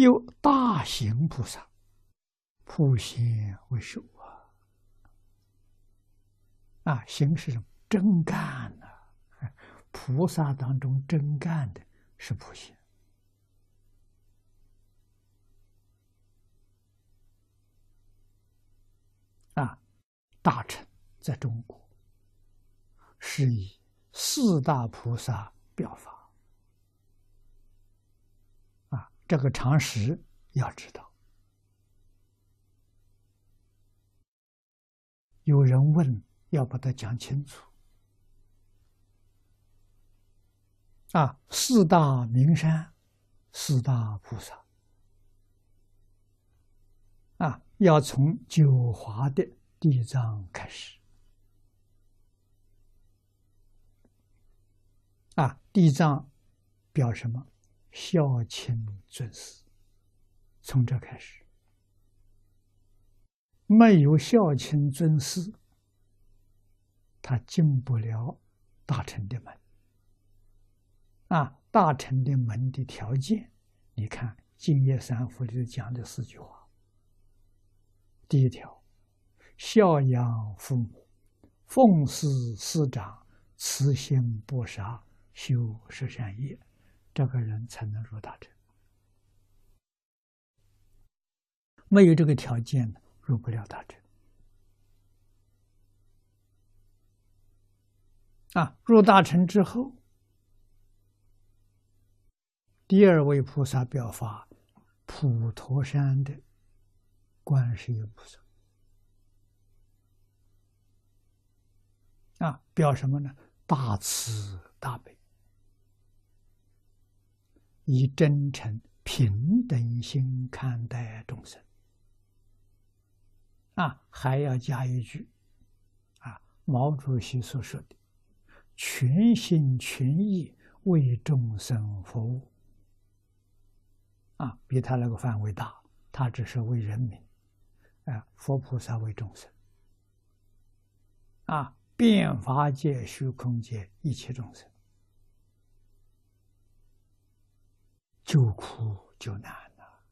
有大行菩萨，普贤为首啊！啊，行是什么？真干呐！菩萨当中真干的是普贤啊！大乘在中国是以四大菩萨表法。这个常识要知道。有人问，要把它讲清楚。啊，四大名山，四大菩萨，啊，要从九华的地藏开始。啊，地藏表什么？孝亲尊师，从这开始，没有孝亲尊师，他进不了大臣的门。啊，大臣的门的条件，你看《净业三福》里头讲的四句话。第一条，孝养父母，奉事师长，慈心不杀，修十善业。这个人才能入大乘，没有这个条件呢入不了大乘。啊，入大乘之后，第二位菩萨表法，普陀山的观世音菩萨。啊，表什么呢？大慈大悲。以真诚平等心看待众生，啊，还要加一句，啊，毛主席所说的“全心全意为众生服务”，啊，比他那个范围大，他只是为人民，啊，佛菩萨为众生，啊，变法界、虚空界一切众生。救苦救难了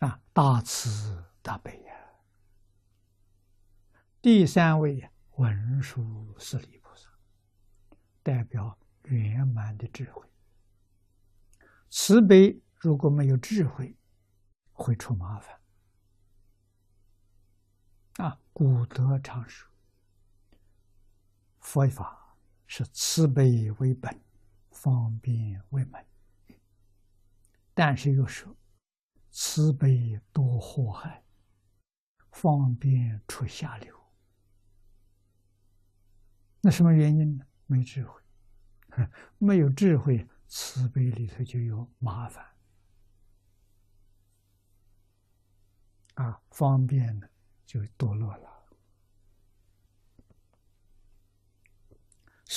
啊！大慈大悲呀！第三位文殊师利菩萨，代表圆满的智慧。慈悲如果没有智慧，会出麻烦啊！古德常说，佛法。是慈悲为本，方便为门。但是又说，慈悲多祸害，方便出下流。那什么原因呢？没智慧，没有智慧，慈悲里头就有麻烦。啊，方便呢，就堕落了。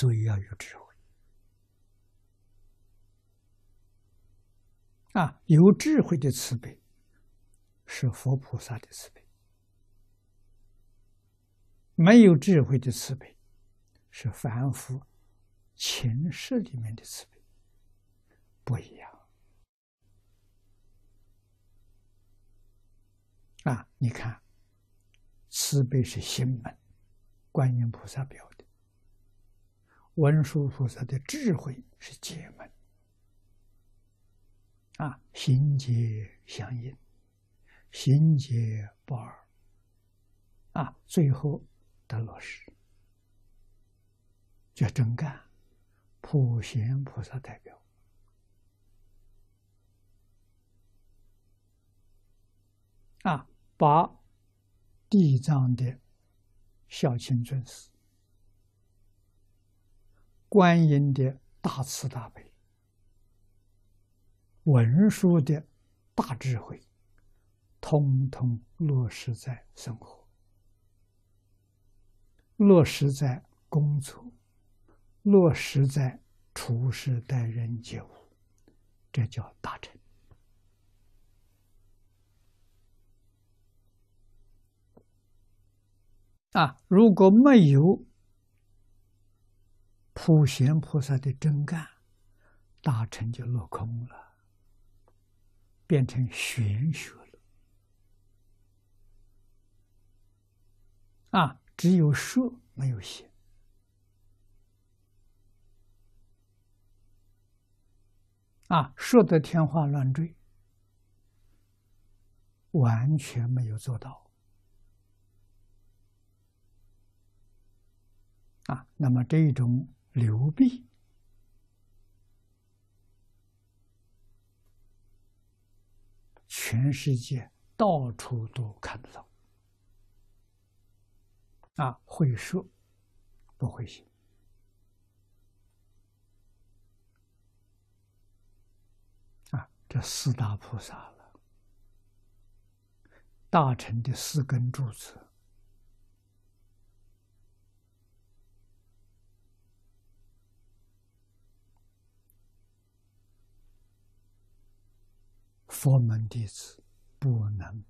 所以要有智慧啊！有智慧的慈悲是佛菩萨的慈悲，没有智慧的慈悲是凡夫前世里面的慈悲，不一样啊！你看，慈悲是心门，观音菩萨表的。文殊菩萨的智慧是解门啊，心结相应，心结不二啊，最后得落实，叫真干。普贤菩萨代表啊，把地藏的孝亲尊师。观音的大慈大悲，文殊的大智慧，通通落实在生活，落实在工作，落实在处事待人接物，这叫大成。啊，如果没有。普贤菩萨的真干，大乘就落空了，变成玄学了。啊，只有说没有写。啊，说的天花乱坠，完全没有做到。啊，那么这种流弊。全世界到处都看得到，啊，会说不会写，啊，这四大菩萨了，大乘的四根柱子，佛门弟子不能